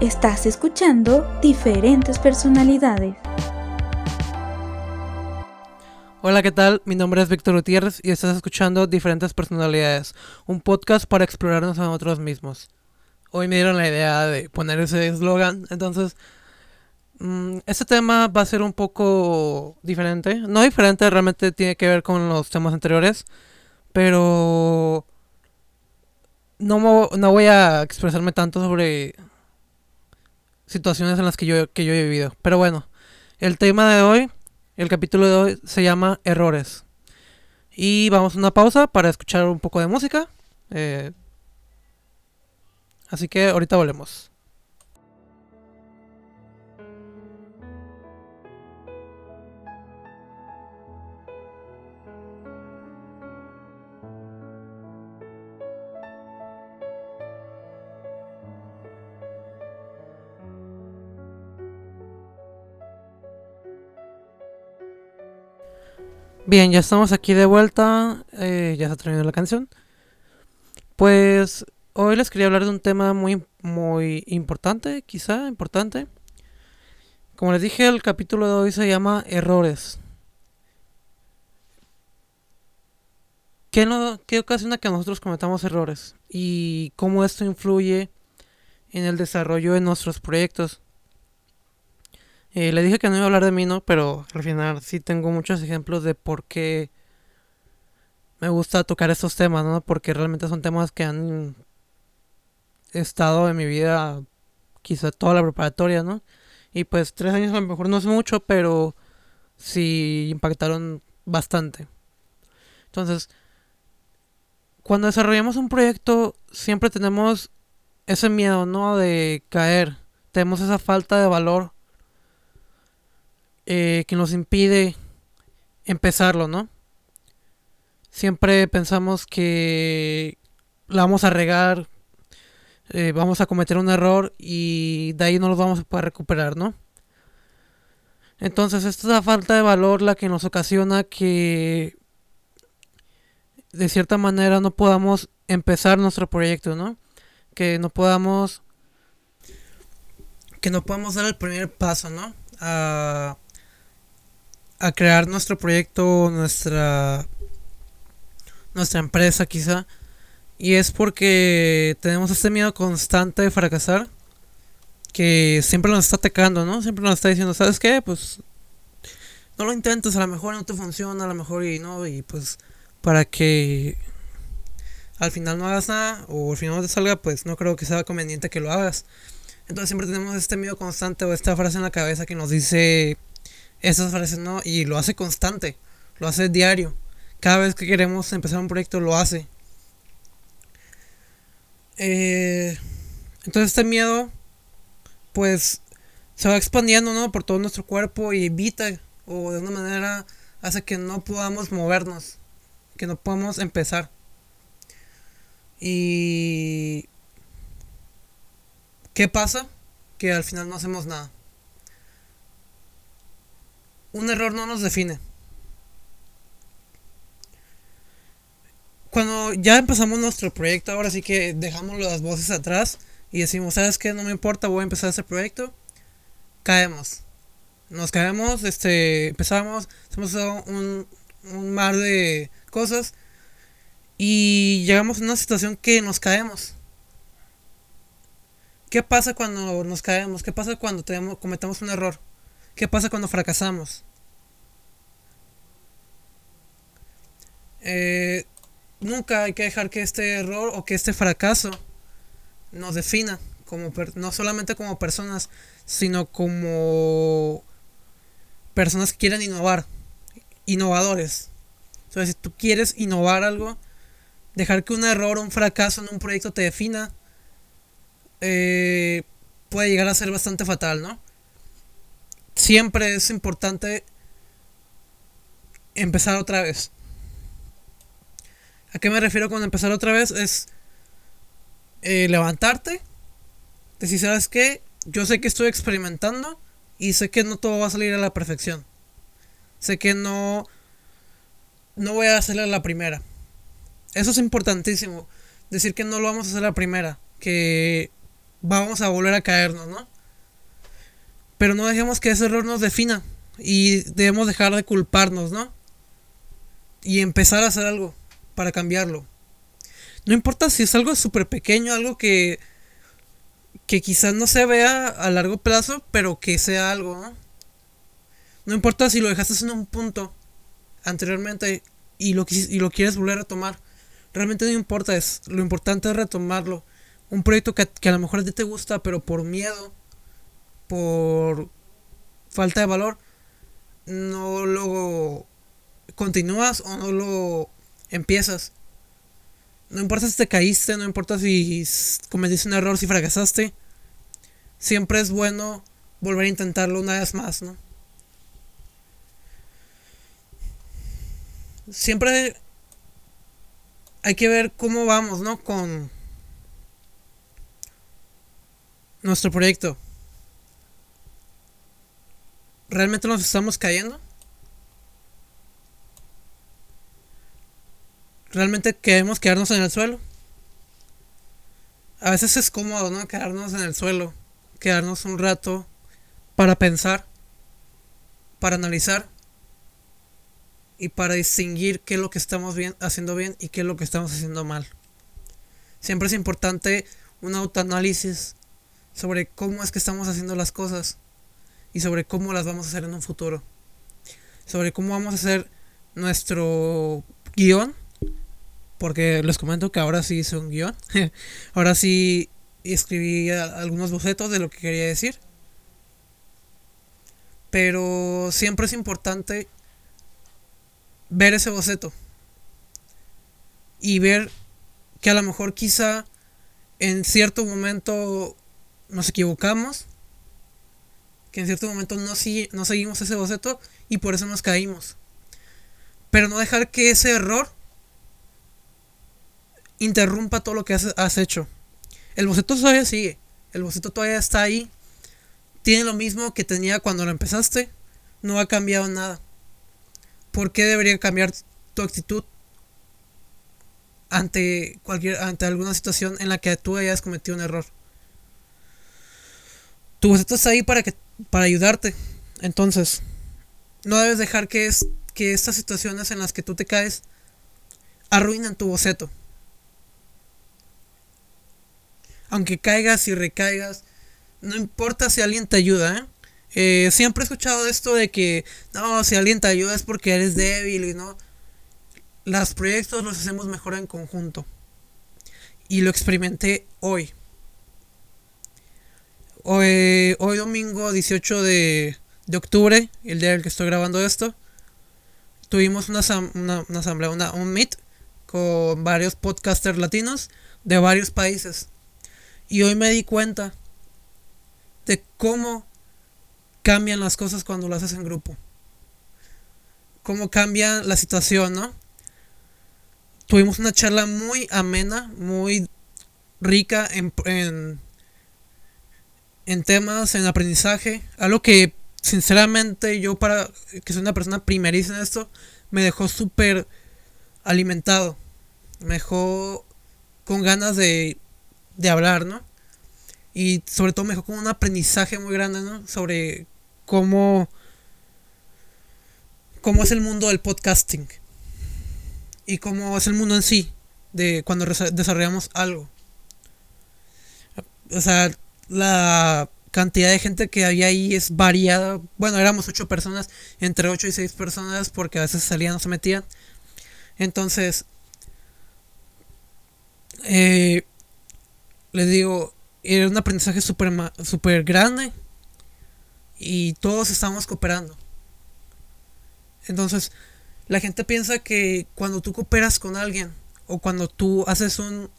Estás escuchando diferentes personalidades. Hola, ¿qué tal? Mi nombre es Víctor Gutiérrez y estás escuchando Diferentes Personalidades, un podcast para explorarnos a nosotros mismos. Hoy me dieron la idea de poner ese eslogan, entonces mm, este tema va a ser un poco diferente. No diferente, realmente tiene que ver con los temas anteriores, pero no, no voy a expresarme tanto sobre situaciones en las que yo, que yo he vivido. Pero bueno, el tema de hoy, el capítulo de hoy se llama Errores. Y vamos a una pausa para escuchar un poco de música. Eh, así que ahorita volvemos. Bien, ya estamos aquí de vuelta. Eh, ya se ha terminado la canción. Pues hoy les quería hablar de un tema muy, muy importante, quizá importante. Como les dije, el capítulo de hoy se llama Errores. ¿Qué, no, ¿Qué ocasiona que nosotros cometamos errores? Y cómo esto influye en el desarrollo de nuestros proyectos. Eh, le dije que no iba a hablar de mí, ¿no? Pero al final sí tengo muchos ejemplos de por qué me gusta tocar estos temas, ¿no? Porque realmente son temas que han estado en mi vida quizá toda la preparatoria, ¿no? Y pues tres años a lo mejor no es mucho, pero sí impactaron bastante. Entonces, cuando desarrollamos un proyecto, siempre tenemos ese miedo, ¿no? De caer. Tenemos esa falta de valor eh, que nos impide empezarlo, ¿no? Siempre pensamos que la vamos a regar, eh, vamos a cometer un error y de ahí no los vamos a poder recuperar, ¿no? Entonces, esta es la falta de valor la que nos ocasiona que de cierta manera no podamos empezar nuestro proyecto, ¿no? Que no podamos que no podamos dar el primer paso, ¿no? A crear nuestro proyecto, nuestra nuestra empresa quizá. Y es porque tenemos este miedo constante de fracasar que siempre nos está atacando, ¿no? Siempre nos está diciendo, ¿sabes qué? Pues no lo intentes, a lo mejor no te funciona, a lo mejor y no, y pues para que al final no hagas nada o al final no te salga, pues no creo que sea conveniente que lo hagas. Entonces siempre tenemos este miedo constante o esta frase en la cabeza que nos dice esas frases, ¿no? Y lo hace constante, lo hace diario. Cada vez que queremos empezar un proyecto lo hace. Eh, entonces este miedo, pues, se va expandiendo, ¿no? Por todo nuestro cuerpo y evita, o de una manera, hace que no podamos movernos, que no podamos empezar. Y... ¿Qué pasa? Que al final no hacemos nada un error no nos define. Cuando ya empezamos nuestro proyecto, ahora sí que dejamos las voces atrás y decimos, ¿sabes qué? No me importa, voy a empezar ese proyecto. Caemos. Nos caemos, este, empezamos, hacemos un, un mar de cosas y llegamos a una situación que nos caemos. ¿Qué pasa cuando nos caemos? ¿Qué pasa cuando cometemos un error? ¿Qué pasa cuando fracasamos? Eh, nunca hay que dejar que este error o que este fracaso nos defina, como no solamente como personas, sino como personas que quieren innovar, innovadores. Entonces, si tú quieres innovar algo, dejar que un error o un fracaso en un proyecto te defina, eh, puede llegar a ser bastante fatal, ¿no? Siempre es importante empezar otra vez. ¿A qué me refiero con empezar otra vez? Es eh, levantarte, decir, ¿sabes qué? Yo sé que estoy experimentando y sé que no todo va a salir a la perfección. Sé que no, no voy a hacerlo la primera. Eso es importantísimo. Decir que no lo vamos a hacer a la primera. Que vamos a volver a caernos, ¿no? Pero no dejemos que ese error nos defina y debemos dejar de culparnos, ¿no? Y empezar a hacer algo para cambiarlo. No importa si es algo súper pequeño, algo que, que quizás no se vea a largo plazo, pero que sea algo, ¿no? No importa si lo dejaste en un punto anteriormente y lo, y lo quieres volver a tomar. Realmente no importa, es, lo importante es retomarlo. Un proyecto que, que a lo mejor a ti te gusta, pero por miedo, por falta de valor, no lo continúas o no lo empiezas. No importa si te caíste, no importa si cometiste un error, si fracasaste. Siempre es bueno volver a intentarlo una vez más, ¿no? Siempre hay que ver cómo vamos, ¿no? Con nuestro proyecto. ¿Realmente nos estamos cayendo? ¿Realmente queremos quedarnos en el suelo? A veces es cómodo, ¿no? Quedarnos en el suelo. Quedarnos un rato para pensar, para analizar y para distinguir qué es lo que estamos haciendo bien y qué es lo que estamos haciendo mal. Siempre es importante un autoanálisis sobre cómo es que estamos haciendo las cosas y sobre cómo las vamos a hacer en un futuro. Sobre cómo vamos a hacer nuestro guion. Porque les comento que ahora sí hice un guion. ahora sí escribí algunos bocetos de lo que quería decir. Pero siempre es importante ver ese boceto. Y ver que a lo mejor quizá en cierto momento nos equivocamos que en cierto momento no, no seguimos ese boceto y por eso nos caímos. Pero no dejar que ese error interrumpa todo lo que has, has hecho. El boceto todavía sigue, el boceto todavía está ahí, tiene lo mismo que tenía cuando lo empezaste, no ha cambiado nada. ¿Por qué debería cambiar tu actitud ante cualquier ante alguna situación en la que tú hayas cometido un error? Tu boceto está ahí para que para ayudarte. Entonces, no debes dejar que, es, que estas situaciones en las que tú te caes arruinen tu boceto. Aunque caigas y recaigas, no importa si alguien te ayuda. ¿eh? Eh, siempre he escuchado esto de que no, si alguien te ayuda es porque eres débil y no. Los proyectos los hacemos mejor en conjunto. Y lo experimenté hoy. Hoy, hoy domingo 18 de, octubre, el día en el que estoy grabando esto, tuvimos una, asamblea, una, un meet con varios podcasters latinos de varios países. Y hoy me di cuenta de cómo cambian las cosas cuando lo haces en grupo. Cómo cambia la situación, ¿no? Tuvimos una charla muy amena, muy rica en en temas, en aprendizaje, algo que sinceramente yo para que soy una persona primeriza en esto, me dejó súper alimentado, me dejó con ganas de, de hablar, ¿no? Y sobre todo me dejó con un aprendizaje muy grande, ¿no? Sobre cómo, cómo es el mundo del podcasting y cómo es el mundo en sí de cuando desarrollamos algo. O sea, la cantidad de gente que había ahí es variada. Bueno, éramos ocho personas, entre ocho y seis personas, porque a veces salían o se metían. Entonces, eh, les digo, era un aprendizaje súper super grande y todos estamos cooperando. Entonces, la gente piensa que cuando tú cooperas con alguien o cuando tú haces un,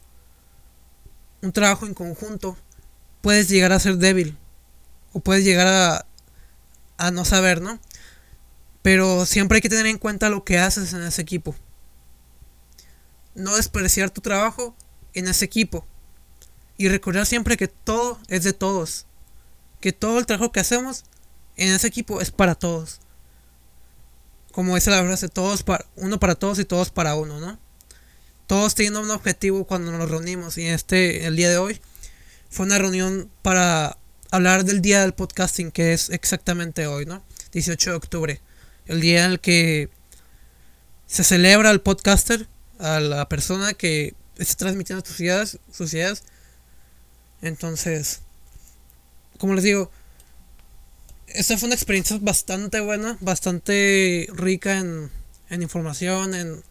un trabajo en conjunto, puedes llegar a ser débil o puedes llegar a, a no saber, ¿no? Pero siempre hay que tener en cuenta lo que haces en ese equipo. No despreciar tu trabajo en ese equipo. Y recordar siempre que todo es de todos. Que todo el trabajo que hacemos en ese equipo es para todos. Como dice la frase, todos para, uno para todos y todos para uno, ¿no? Todos tienen un objetivo cuando nos reunimos. Y este, el día de hoy, fue una reunión para hablar del día del podcasting, que es exactamente hoy, ¿no? 18 de octubre. El día en el que se celebra al podcaster, a la persona que está transmitiendo sus ideas, sus ideas. Entonces, como les digo, esta fue una experiencia bastante buena, bastante rica en, información, en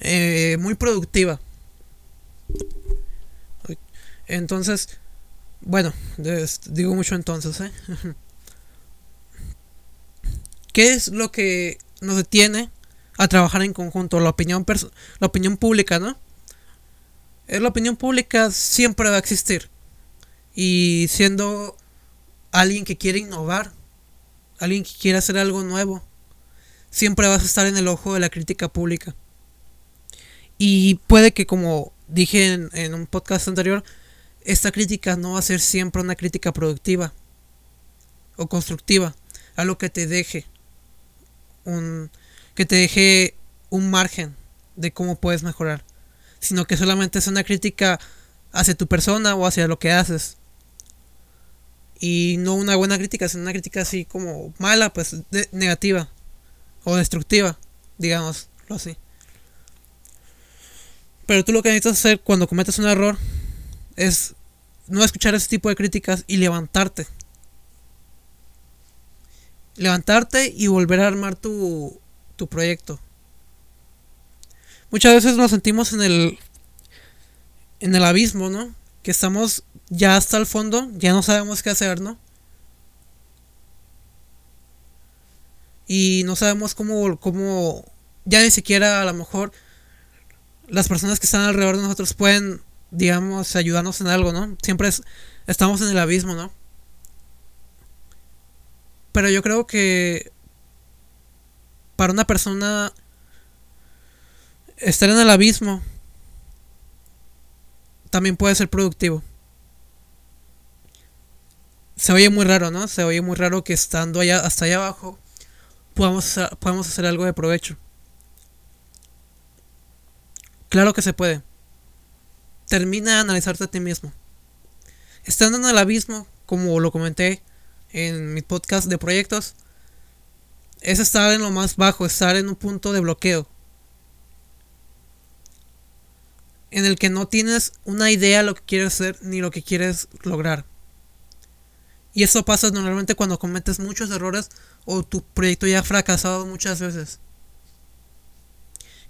eh, muy productiva. Entonces, bueno, digo mucho entonces, ¿eh? ¿Qué es lo que nos detiene a trabajar en conjunto? La opinión, la opinión pública, ¿no? Es la opinión pública siempre va a existir. Y siendo alguien que quiere innovar, alguien que quiere hacer algo nuevo, siempre vas a estar en el ojo de la crítica pública. Y puede que, como dije en un podcast anterior, esta crítica no va a ser siempre una crítica productiva o constructiva, algo que te deje un que te deje un margen de cómo puedes mejorar, sino que solamente es una crítica hacia tu persona o hacia lo que haces. Y no una buena crítica, sino una crítica así como mala, pues negativa o destructiva, digámoslo así. Pero tú lo que necesitas hacer cuando cometes un error es no escuchar ese tipo de críticas y levantarte. Levantarte y volver a armar tu, tu proyecto. Muchas veces nos sentimos en el en el abismo, ¿no? Que estamos ya hasta el fondo, ya no sabemos qué hacer, ¿no? Y no sabemos cómo, cómo ya ni siquiera a lo mejor las personas que están alrededor de nosotros pueden digamos, ayudarnos en algo, ¿no? Siempre estamos en el abismo, ¿no? Pero yo creo que para una persona estar en el abismo también puede ser productivo. Se oye muy raro, ¿no? Se oye muy raro que estando allá hasta allá abajo podamos, podamos hacer algo de provecho. Claro que se puede termina de analizarte a ti mismo. Estando en el abismo, como lo comenté en mi podcast de proyectos, es estar en lo más bajo, estar en un punto de bloqueo. En el que no tienes una idea de lo que quieres hacer ni lo que quieres lograr. Y eso pasa normalmente cuando cometes muchos errores o tu proyecto ya ha fracasado muchas veces.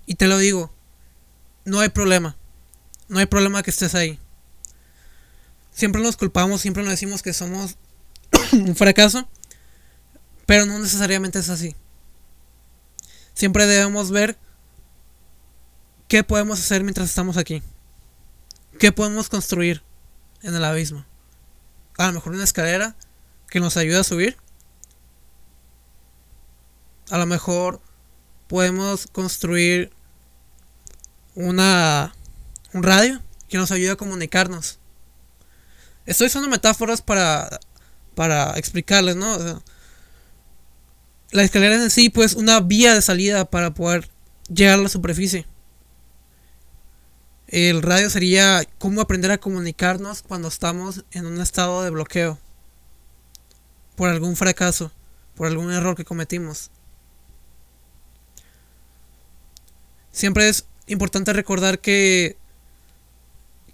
Y te lo digo, no hay problema. No hay problema que estés ahí. Siempre nos culpamos, siempre nos decimos que somos un fracaso, pero no necesariamente es así. Siempre debemos ver qué podemos hacer mientras estamos aquí. ¿Qué podemos construir en el abismo? A lo mejor una escalera que nos ayude a subir. A lo mejor podemos construir una un radio que nos ayuda a comunicarnos. Estoy usando metáforas para, para explicarles, ¿no? la escalera en sí, pues, una vía de salida para poder llegar a la superficie. El radio sería cómo aprender a comunicarnos cuando estamos en un estado de bloqueo. Por algún fracaso, por algún error que cometimos. Siempre es importante recordar que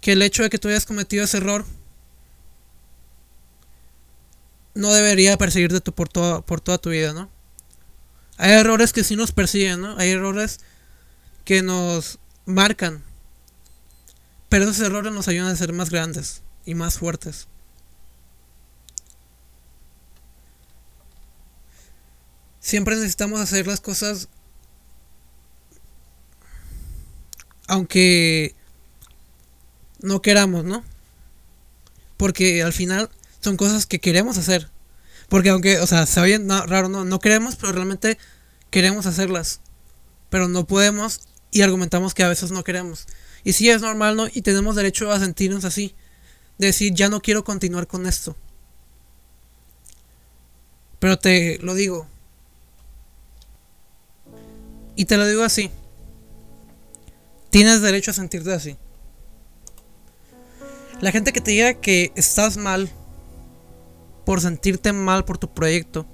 que el hecho de que tú hayas cometido ese error no debería perseguirte por toda, por toda tu vida, ¿no? Hay errores que sí nos persiguen, ¿no? Hay errores que nos marcan. Pero esos errores nos ayudan a ser más grandes y más fuertes. Siempre necesitamos hacer las cosas aunque no queramos, ¿no? Porque al final son cosas que queremos hacer. Porque aunque, o sea, se oye raro, no, no queremos, pero realmente queremos hacerlas. Pero no podemos y argumentamos que a veces no queremos. Y sí es normal, ¿no? Y tenemos derecho a sentirnos así. decir, ya no quiero continuar con esto. Pero te lo digo. Y te lo digo así. Tienes derecho a sentirte así. La gente que te diga que estás mal por sentirte mal por tu proyecto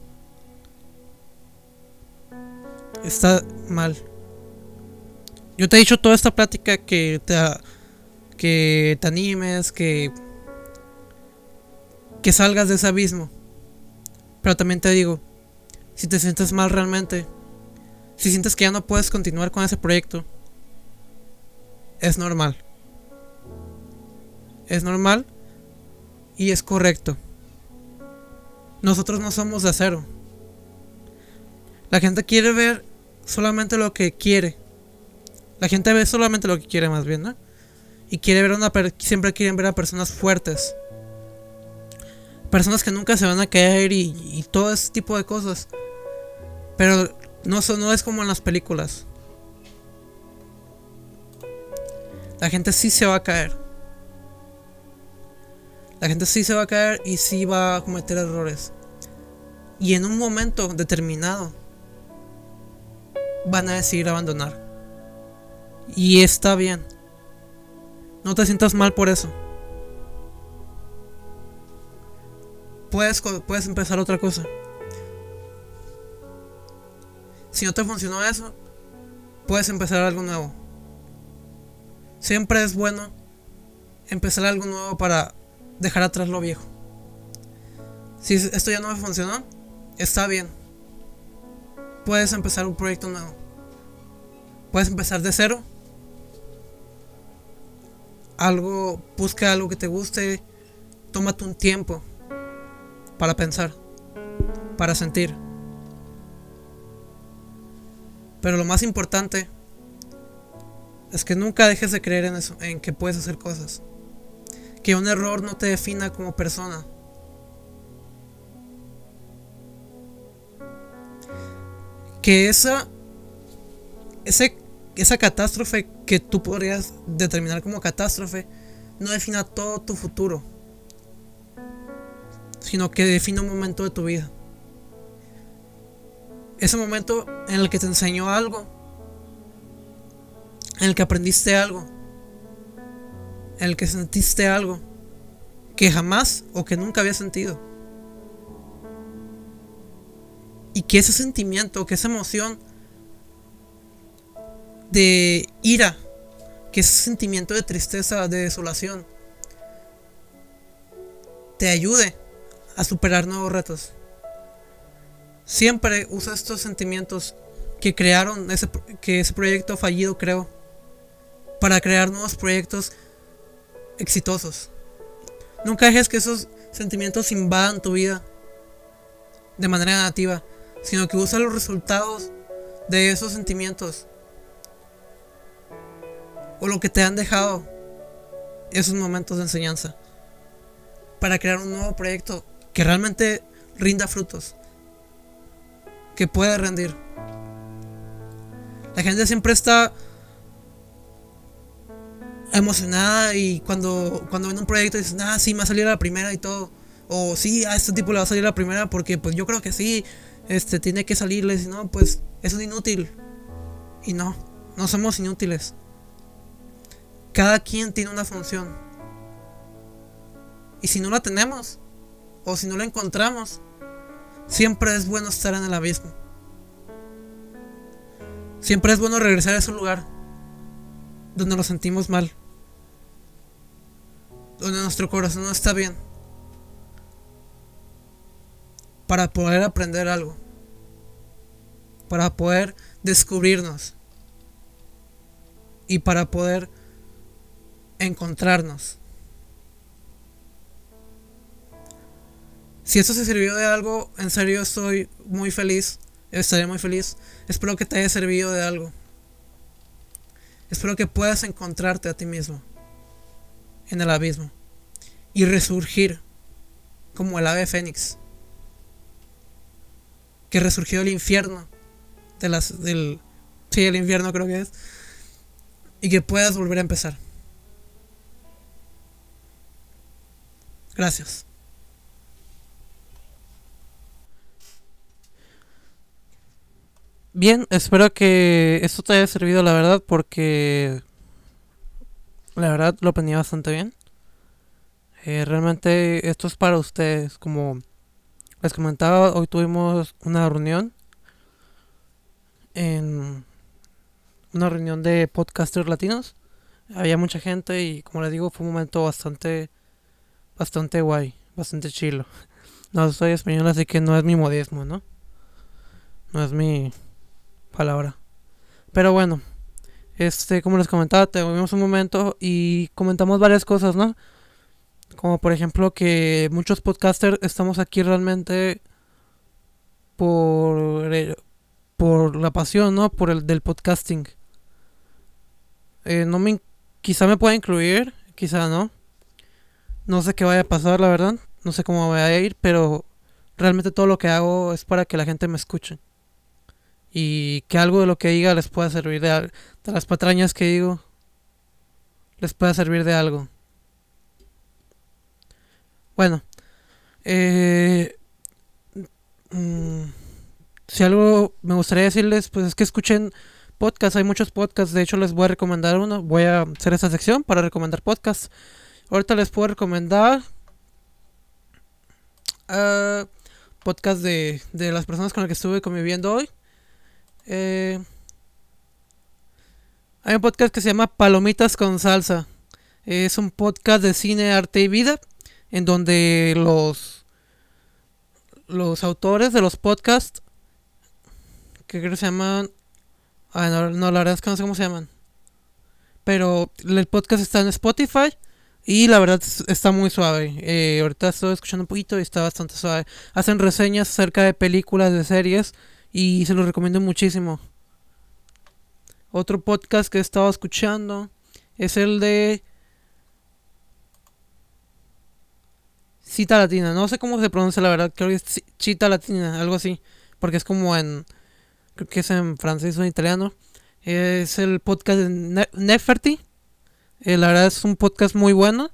está mal. Yo te he dicho toda esta plática que te, que te animes, que, que salgas de ese abismo. Pero también te digo, si te sientes mal realmente, si sientes que ya no puedes continuar con ese proyecto, es normal. Es normal y es correcto. Nosotros no somos de acero. La gente quiere ver solamente lo que quiere. La gente ve solamente lo que quiere más bien, ¿no? Y quiere ver una siempre quieren ver a personas fuertes. Personas que nunca se van a caer y, todo ese tipo de cosas. Pero no, no es como en las películas. La gente sí se va a caer. La gente sí se va a caer y sí va a cometer errores. Y en un momento determinado van a decidir abandonar. Y está bien. No te sientas mal por eso. Puedes, puedes empezar otra cosa. Si no te funcionó eso, puedes empezar algo nuevo. Siempre es bueno empezar algo nuevo para dejar atrás lo viejo. Si esto ya no me funcionó, está bien. Puedes empezar un proyecto nuevo. Puedes empezar de cero. Algo, busca algo que te guste. Tómate un tiempo para pensar, para sentir. Pero lo más importante es que nunca dejes de creer en eso, en que puedes hacer cosas. Que un error no te defina como persona. Que esa, ese, esa catástrofe que tú podrías determinar como catástrofe no defina todo tu futuro, sino que define un momento de tu vida. Ese momento en el que te enseñó algo, en el que aprendiste algo, en el que sentiste algo que jamás o que nunca había sentido. Y que ese sentimiento, que esa emoción de ira, que ese sentimiento de tristeza, de desolación, te ayude a superar nuevos retos. Siempre usa estos sentimientos que crearon ese, que ese proyecto fallido creó para crear nuevos proyectos exitosos. Nunca dejes que esos sentimientos invadan tu vida de manera negativa, sino que usa los resultados de esos sentimientos o lo que te han dejado esos momentos de enseñanza para crear un nuevo proyecto que realmente rinda frutos, que pueda rendir. La gente siempre está emocionada y cuando, cuando ven un proyecto dicen, ah, sí, me va a salir la primera y todo. O sí, a este tipo le va a salir la primera porque pues yo creo que sí, este tiene que salirle, si no, pues es un inútil. Y no, no somos inútiles. Cada quien tiene una función. Y si no la tenemos, o si no la encontramos, siempre es bueno estar en el abismo. Siempre es bueno regresar a ese lugar donde nos sentimos mal, donde nuestro corazón no está bien, para poder aprender algo, para poder descubrirnos y para poder encontrarnos. Si esto se sirvió de algo, en serio estoy muy feliz, estaré muy feliz. Espero que te haya servido de algo. Espero que puedas encontrarte a ti mismo en el abismo y resurgir como el ave fénix que resurgió del infierno de las del sí el infierno creo que es y que puedas volver a empezar. Gracias. Bien, espero que esto te haya servido, la verdad, porque la verdad lo aprendí bastante bien. Eh, realmente esto es para ustedes. Como les comentaba, hoy tuvimos una reunión en una reunión de podcasters latinos. Había mucha gente y como les digo fue un momento bastante bastante guay, bastante chilo. No soy español así que no es mi modismo, ¿no? No es mi palabra. Pero bueno, este, como les comentaba, tuvimos un momento y comentamos varias cosas, ¿no? Como por ejemplo que muchos podcasters estamos aquí realmente por, eh, por la pasión, ¿no? Por el del podcasting. Eh, no me, quizá me pueda incluir, quizá no. No sé qué vaya a pasar, la verdad. No sé cómo voy a ir, pero realmente todo lo que hago es para que la gente me escuche y que algo de lo que diga les pueda servir de, de las patrañas que digo les pueda servir de algo. Bueno, eh, mm, si algo me gustaría decirles, pues es que escuchen podcasts, hay muchos podcasts, de hecho les voy a recomendar uno, voy a hacer esta sección para recomendar podcasts. Ahorita les puedo recomendar uh, podcast de, de las personas con las que estuve conviviendo hoy. Eh, hay un podcast que se llama Palomitas con Salsa. Es un podcast de cine, arte y vida. En donde los, los autores de los podcasts, que creo que se llaman... Ah, no, la verdad es que no sé cómo se llaman. Pero el podcast está en Spotify. Y la verdad está muy suave. Eh, ahorita estoy escuchando un poquito y está bastante suave. Hacen reseñas acerca de películas, de series y se lo recomiendo muchísimo. Otro podcast que he estado escuchando es el de Cita Latina. No sé cómo se pronuncia la verdad, creo que es Cita Latina, algo así. Porque es como en. Creo que es en francés o en italiano. Es el podcast de Neferti. Eh, la verdad es un podcast muy bueno.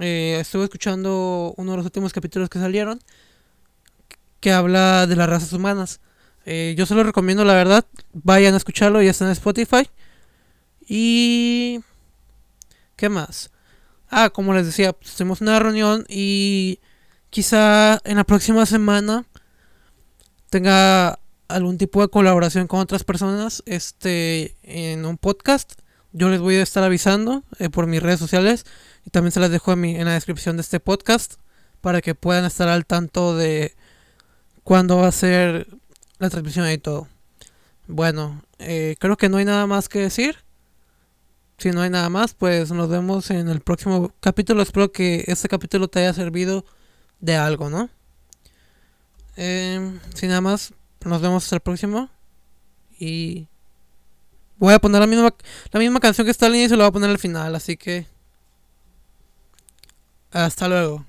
Eh, estuve escuchando uno de los últimos capítulos que salieron. Que habla de las razas humanas. Eh, yo se lo recomiendo, la verdad. Vayan a escucharlo, ya está en Spotify. Y... ¿Qué más? Ah, como les decía, pues, tenemos una reunión y quizá en la próxima semana tenga algún tipo de colaboración con otras personas este en un podcast yo les voy a estar avisando eh, por mis redes sociales y también se las dejo en, en la descripción de este podcast para que puedan estar al tanto de cuándo va a ser la transmisión y todo. Bueno, eh, creo que no hay nada más que decir. Si no hay nada más, pues nos vemos en el próximo capítulo. Espero que este capítulo te haya servido de algo, ¿no? Eh, sin nada más, nos vemos hasta el próximo. Y voy a poner la misma, la misma canción que está al inicio, la voy a poner al final. Así que... Hasta luego.